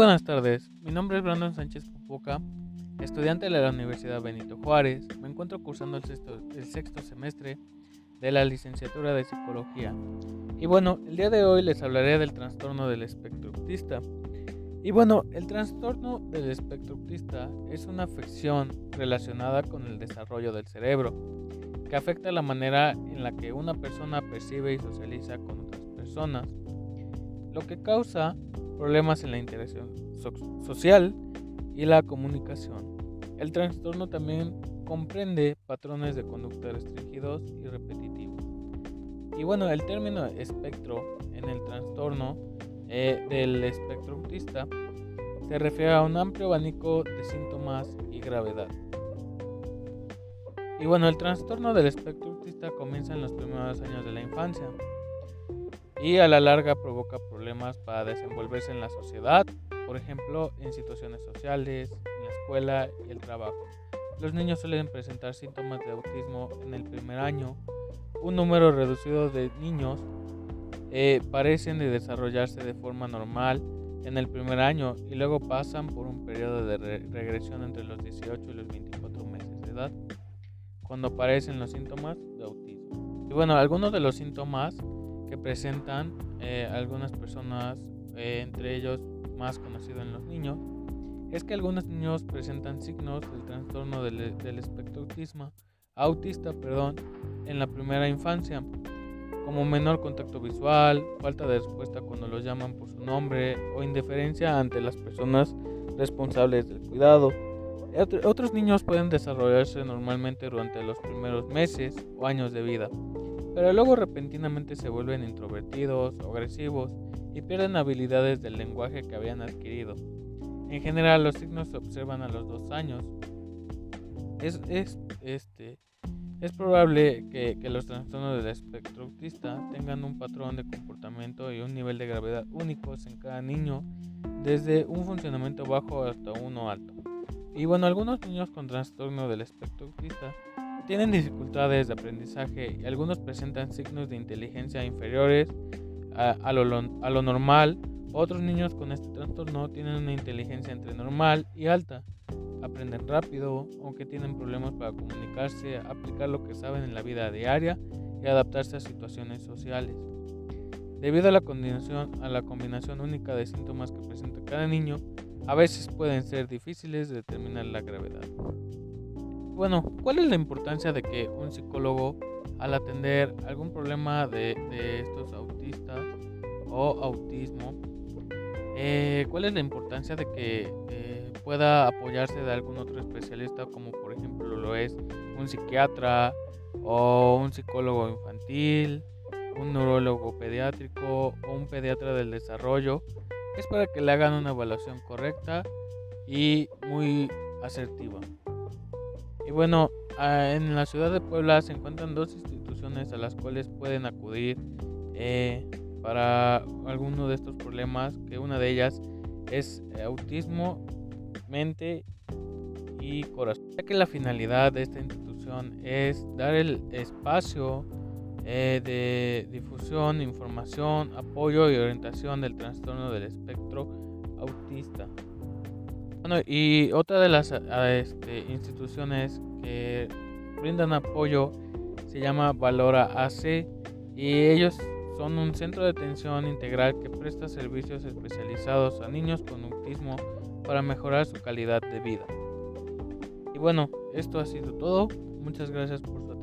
Buenas tardes, mi nombre es Brandon Sánchez Popoca, estudiante de la Universidad Benito Juárez. Me encuentro cursando el sexto, el sexto semestre de la licenciatura de Psicología. Y bueno, el día de hoy les hablaré del trastorno del espectro autista. Y bueno, el trastorno del espectro autista es una afección relacionada con el desarrollo del cerebro, que afecta la manera en la que una persona percibe y socializa con otras personas, lo que causa problemas en la interacción social y la comunicación. El trastorno también comprende patrones de conducta restringidos y repetitivos. Y bueno, el término espectro en el trastorno eh, del espectro autista se refiere a un amplio abanico de síntomas y gravedad. Y bueno, el trastorno del espectro autista comienza en los primeros años de la infancia y a la larga provoca problemas para desenvolverse en la sociedad, por ejemplo, en situaciones sociales, en la escuela y el trabajo. Los niños suelen presentar síntomas de autismo en el primer año. Un número reducido de niños eh, parecen de desarrollarse de forma normal en el primer año y luego pasan por un periodo de regresión entre los 18 y los 24 meses de edad, cuando aparecen los síntomas de autismo. Y bueno, algunos de los síntomas que presentan eh, algunas personas, eh, entre ellos más conocido en los niños, es que algunos niños presentan signos del trastorno del, del espectro autismo, autista perdón, en la primera infancia, como menor contacto visual, falta de respuesta cuando los llaman por su nombre o indiferencia ante las personas responsables del cuidado. Otros niños pueden desarrollarse normalmente durante los primeros meses o años de vida, pero luego repentinamente se vuelven introvertidos o agresivos y pierden habilidades del lenguaje que habían adquirido. En general los signos se observan a los dos años. Es, este, es probable que, que, los trastornos del espectro autista tengan un patrón de comportamiento y un nivel de gravedad únicos en cada niño, desde un funcionamiento bajo hasta uno alto. Y bueno, algunos niños con trastorno del espectro autista tienen dificultades de aprendizaje y algunos presentan signos de inteligencia inferiores a, lo, normal. Otros niños con este trastorno tienen una inteligencia entre normal y alta. Aprenden rápido, aunque tienen problemas para comunicarse, aplicar lo que saben en la vida diaria y adaptarse a situaciones sociales. Debido a la combinación, a la combinación única de síntomas que presenta cada niño, a veces pueden ser difíciles de determinar la gravedad. Bueno, ¿cuál es la importancia de que un psicólogo al atender algún problema de, estos autistas o autismo, eh, cuál es la importancia de que eh, pueda apoyarse de algún otro especialista como por ejemplo lo es un psiquiatra o un psicólogo infantil, un neurólogo pediátrico o un pediatra del desarrollo, es para que le hagan una evaluación correcta y muy asertiva. Y bueno, en la ciudad de Puebla se encuentran dos instituciones a las cuales pueden acudir eh, para alguno de estos problemas, que una de ellas es autismo, mente y corazón. Ya que la finalidad de esta institución es dar el espacio eh, de difusión, información, apoyo y orientación del trastorno del espectro autista. Y otra de las este, instituciones que brindan apoyo se llama Valora AC y ellos son un centro de atención integral que presta servicios especializados a niños con autismo para mejorar su calidad de vida. Y bueno, esto ha sido todo. Muchas gracias por su atención.